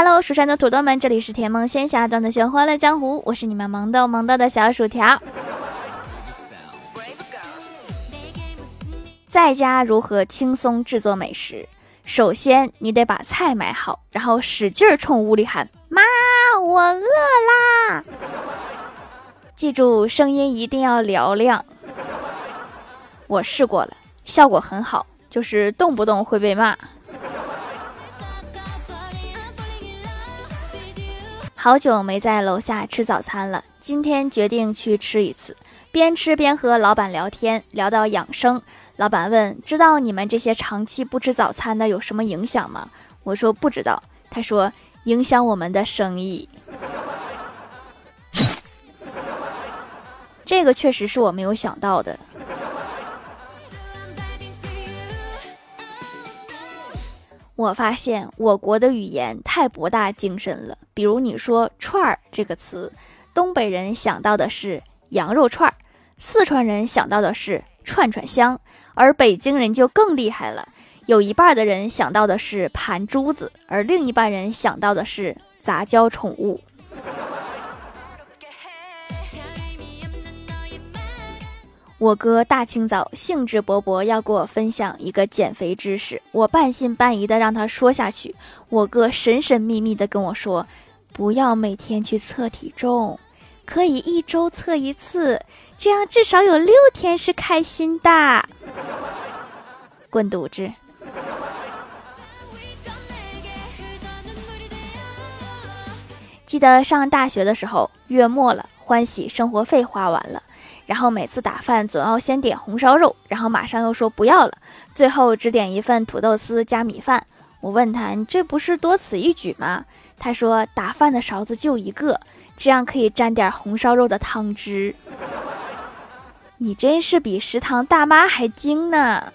Hello，蜀山的土豆们，这里是甜梦仙侠段的玄欢乐江湖，我是你们萌豆萌豆的小薯条。在家如何轻松制作美食？首先，你得把菜买好，然后使劲冲屋里喊：“妈，我饿啦！”记住，声音一定要嘹亮。我试过了，效果很好，就是动不动会被骂。好久没在楼下吃早餐了，今天决定去吃一次。边吃边和老板聊天，聊到养生。老板问：“知道你们这些长期不吃早餐的有什么影响吗？”我说：“不知道。”他说：“影响我们的生意。”这个确实是我没有想到的。我发现我国的语言太博大精深了。比如你说“串儿”这个词，东北人想到的是羊肉串儿，四川人想到的是串串香，而北京人就更厉害了，有一半的人想到的是盘珠子，而另一半人想到的是杂交宠物。我哥大清早兴致勃勃要给我分享一个减肥知识，我半信半疑的让他说下去。我哥神神秘秘的跟我说：“不要每天去测体重，可以一周测一次，这样至少有六天是开心的。”滚犊子！记得上大学的时候，月末了，欢喜生活费花完了。然后每次打饭总要先点红烧肉，然后马上又说不要了，最后只点一份土豆丝加米饭。我问他：“你这不是多此一举吗？”他说：“打饭的勺子就一个，这样可以沾点红烧肉的汤汁。”你真是比食堂大妈还精呢！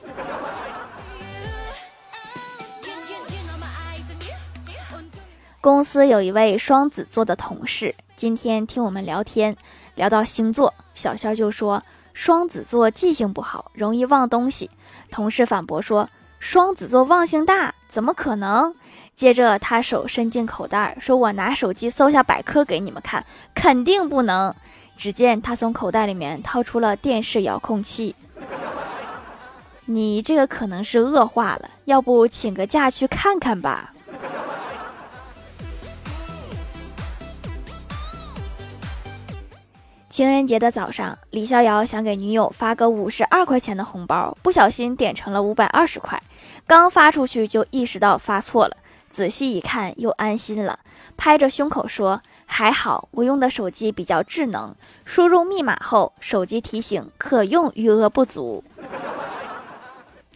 公司有一位双子座的同事，今天听我们聊天，聊到星座。小肖就说：“双子座记性不好，容易忘东西。”同事反驳说：“双子座忘性大，怎么可能？”接着他手伸进口袋，说：“我拿手机搜下百科给你们看，肯定不能。”只见他从口袋里面掏出了电视遥控器。你这个可能是恶化了，要不请个假去看看吧。情人节的早上，李逍遥想给女友发个五十二块钱的红包，不小心点成了五百二十块。刚发出去就意识到发错了，仔细一看又安心了，拍着胸口说：“还好我用的手机比较智能，输入密码后，手机提醒可用余额不足。”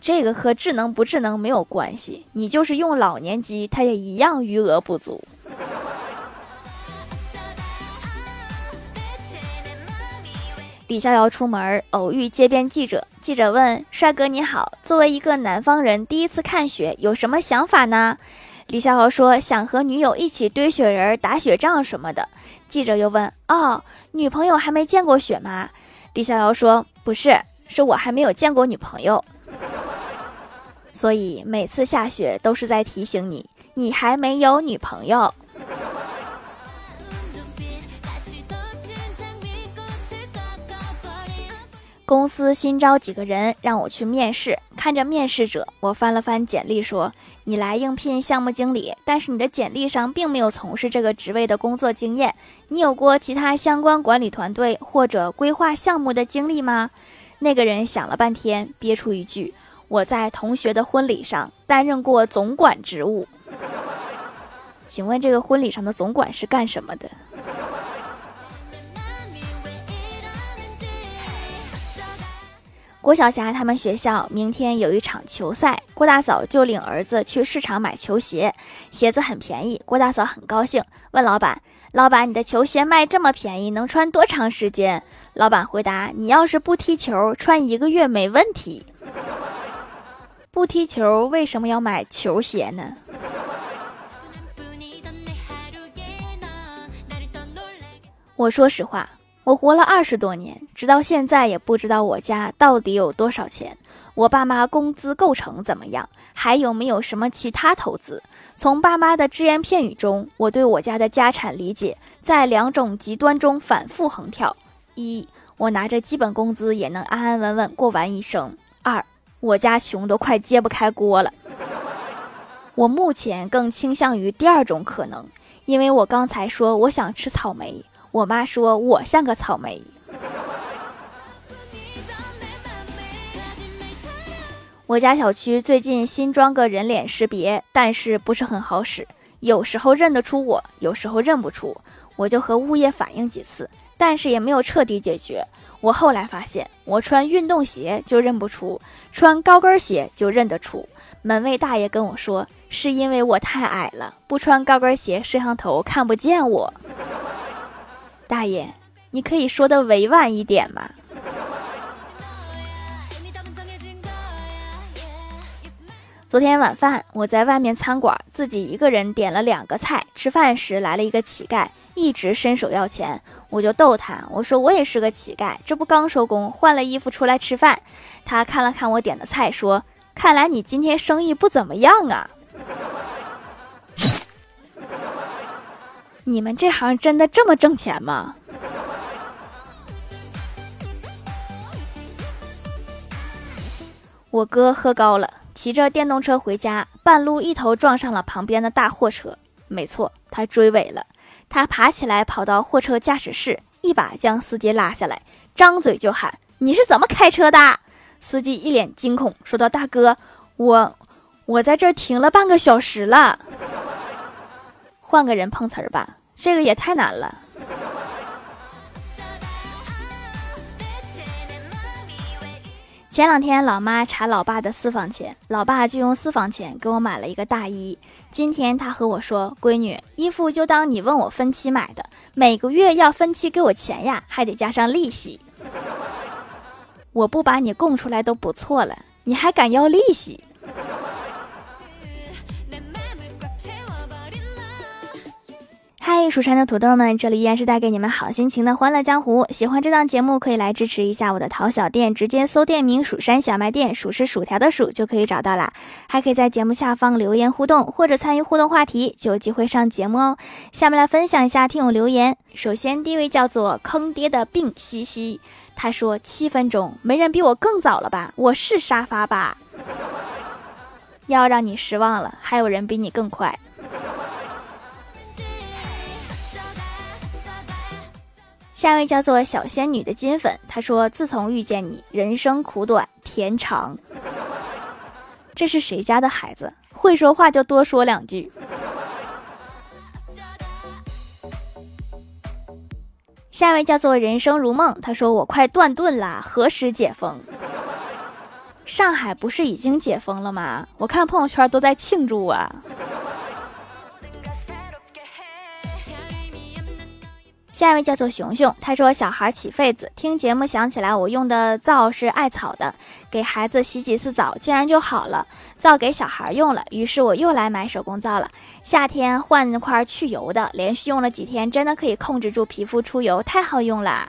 这个和智能不智能没有关系，你就是用老年机，它也一样余额不足。李逍遥出门偶遇街边记者，记者问：“帅哥你好，作为一个南方人，第一次看雪有什么想法呢？”李逍遥说：“想和女友一起堆雪人、打雪仗什么的。”记者又问：“哦，女朋友还没见过雪吗？”李逍遥说：“不是，是我还没有见过女朋友，所以每次下雪都是在提醒你，你还没有女朋友。”公司新招几个人，让我去面试。看着面试者，我翻了翻简历，说：“你来应聘项目经理，但是你的简历上并没有从事这个职位的工作经验。你有过其他相关管理团队或者规划项目的经历吗？”那个人想了半天，憋出一句：“我在同学的婚礼上担任过总管职务。”请问这个婚礼上的总管是干什么的？郭晓霞他们学校明天有一场球赛，郭大嫂就领儿子去市场买球鞋，鞋子很便宜，郭大嫂很高兴，问老板：“老板，你的球鞋卖这么便宜，能穿多长时间？”老板回答：“你要是不踢球，穿一个月没问题。”不踢球为什么要买球鞋呢？我说实话。我活了二十多年，直到现在也不知道我家到底有多少钱。我爸妈工资构成怎么样？还有没有什么其他投资？从爸妈的只言片语中，我对我家的家产理解在两种极端中反复横跳：一，我拿着基本工资也能安安稳稳过完一生；二，我家穷都快揭不开锅了。我目前更倾向于第二种可能，因为我刚才说我想吃草莓，我妈说我像个草莓。我家小区最近新装个人脸识别，但是不是很好使，有时候认得出我，有时候认不出。我就和物业反映几次，但是也没有彻底解决。我后来发现，我穿运动鞋就认不出，穿高跟鞋就认得出。门卫大爷跟我说，是因为我太矮了，不穿高跟鞋，摄像头看不见我。大爷，你可以说的委婉一点吗？昨天晚饭，我在外面餐馆自己一个人点了两个菜。吃饭时来了一个乞丐，一直伸手要钱，我就逗他，我说我也是个乞丐，这不刚收工，换了衣服出来吃饭。他看了看我点的菜，说：“看来你今天生意不怎么样啊。”你们这行真的这么挣钱吗？我哥喝高了。骑着电动车回家，半路一头撞上了旁边的大货车。没错，他追尾了。他爬起来，跑到货车驾驶室，一把将司机拉下来，张嘴就喊：“你是怎么开车的？”司机一脸惊恐，说道：“大哥，我我在这儿停了半个小时了。”换个人碰瓷儿吧，这个也太难了。前两天，老妈查老爸的私房钱，老爸就用私房钱给我买了一个大衣。今天他和我说：“闺女，衣服就当你问我分期买的，每个月要分期给我钱呀，还得加上利息。我不把你供出来都不错了，你还敢要利息？”嗨，蜀山的土豆们，这里依然是带给你们好心情的欢乐江湖。喜欢这档节目，可以来支持一下我的淘小店，直接搜店名“蜀山小卖店”，数是薯条的数就可以找到啦。还可以在节目下方留言互动，或者参与互动话题，就有机会上节目哦。下面来分享一下听友留言。首先，第一位叫做坑爹的病西西，他说七分钟，没人比我更早了吧？我是沙发吧？要让你失望了，还有人比你更快。下一位叫做小仙女的金粉，她说：“自从遇见你，人生苦短甜长。”这是谁家的孩子？会说话就多说两句。下一位叫做人生如梦，他说：“我快断顿了，何时解封？”上海不是已经解封了吗？我看朋友圈都在庆祝啊。下一位叫做熊熊，他说小孩起痱子，听节目想起来我用的皂是艾草的，给孩子洗几次澡竟然就好了，皂给小孩用了，于是我又来买手工皂了。夏天换那块去油的，连续用了几天，真的可以控制住皮肤出油，太好用了，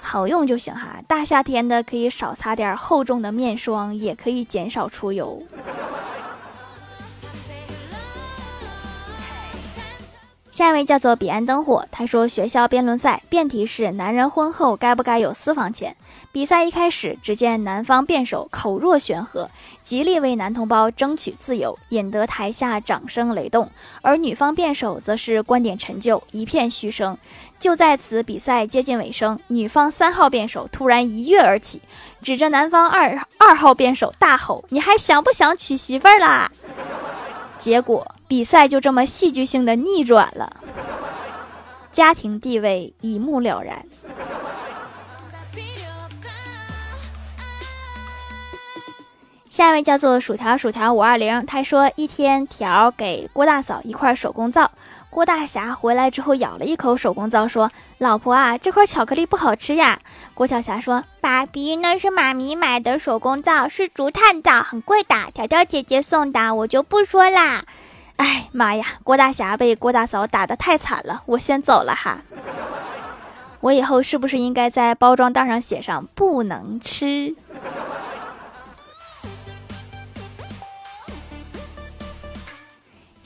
好用就行哈。大夏天的可以少擦点厚重的面霜，也可以减少出油。下一位叫做彼岸灯火，他说学校辩论赛辩题是男人婚后该不该有私房钱。比赛一开始，只见男方辩手口若悬河，极力为男同胞争取自由，引得台下掌声雷动；而女方辩手则是观点陈旧，一片嘘声。就在此比赛接近尾声，女方三号辩手突然一跃而起，指着男方二二号辩手大吼：“你还想不想娶媳妇儿啦？”结果比赛就这么戏剧性的逆转了，家庭地位一目了然。下一位叫做薯条薯条五二零，他说一天条给郭大嫂一块手工皂。郭大侠回来之后咬了一口手工皂，说：“老婆啊，这块巧克力不好吃呀。”郭小霞说：“爸比，那是妈咪买的手工皂，是竹炭皂，很贵的。条条姐姐送的，我就不说啦。”哎妈呀，郭大侠被郭大嫂打得太惨了，我先走了哈。我以后是不是应该在包装袋上写上“不能吃”？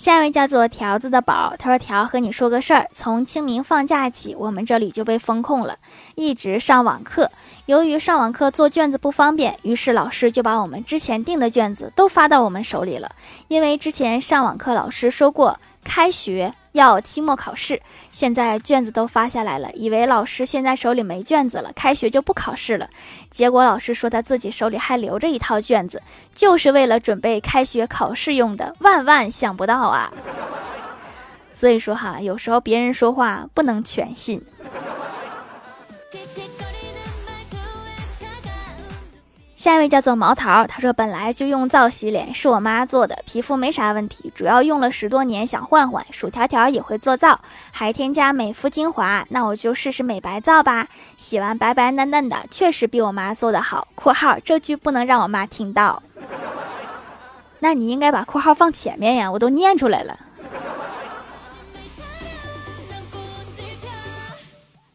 下一位叫做条子的宝，他说：“条和你说个事儿，从清明放假起，我们这里就被封控了，一直上网课。由于上网课做卷子不方便，于是老师就把我们之前订的卷子都发到我们手里了。因为之前上网课老师说过，开学。”要期末考试，现在卷子都发下来了，以为老师现在手里没卷子了，开学就不考试了。结果老师说他自己手里还留着一套卷子，就是为了准备开学考试用的。万万想不到啊！所以说哈，有时候别人说话不能全信。下一位叫做毛桃，他说本来就用皂洗脸，是我妈做的，皮肤没啥问题，主要用了十多年，想换换。薯条条也会做皂，还添加美肤精华，那我就试试美白皂吧。洗完白白嫩嫩的，确实比我妈做的好。（括号这句不能让我妈听到。）那你应该把括号放前面呀，我都念出来了。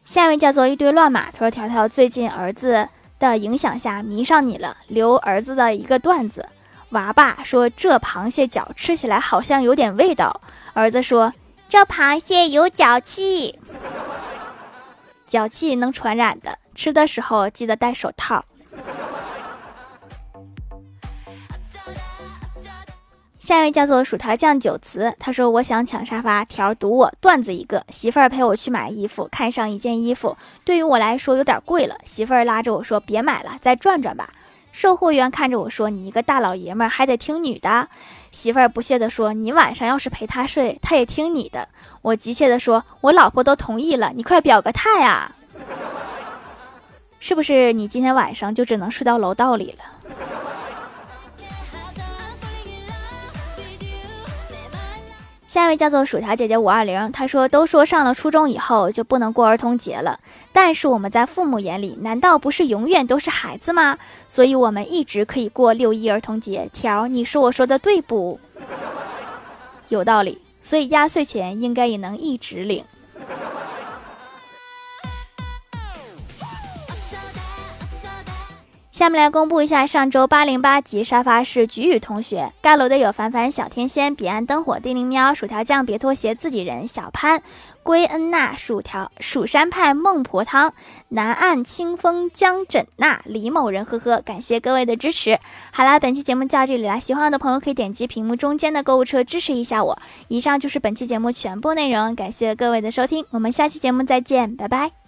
下一位叫做一堆乱码，他说条条最近儿子。的影响下迷上你了，留儿子的一个段子。娃爸说：“这螃蟹脚吃起来好像有点味道。”儿子说：“这螃蟹有脚气，脚气能传染的，吃的时候记得戴手套。”下一位叫做薯条酱酒词，他说：“我想抢沙发，条堵我段子一个。媳妇儿陪我去买衣服，看上一件衣服，对于我来说有点贵了。媳妇儿拉着我说：别买了，再转转吧。售货员看着我说：你一个大老爷们儿还得听女的？媳妇儿不屑地说：你晚上要是陪她睡，她也听你的。我急切地说：我老婆都同意了，你快表个态啊！是不是你今天晚上就只能睡到楼道里了？”下一位叫做薯条姐姐五二零，她说：“都说上了初中以后就不能过儿童节了，但是我们在父母眼里，难道不是永远都是孩子吗？所以我们一直可以过六一儿童节。”条，你说我说的对不？有道理，所以压岁钱应该也能一直领。下面来公布一下上周八零八级沙发是菊雨同学，盖楼的有凡凡、小天仙、彼岸灯火、地灵喵、薯条酱、别拖鞋、自己人、小潘、归恩娜、薯条、蜀山派、孟婆汤、南岸清风、江枕娜、李某人，呵呵，感谢各位的支持。好啦，本期节目就到这里啦，喜欢我的朋友可以点击屏幕中间的购物车支持一下我。以上就是本期节目全部内容，感谢各位的收听，我们下期节目再见，拜拜。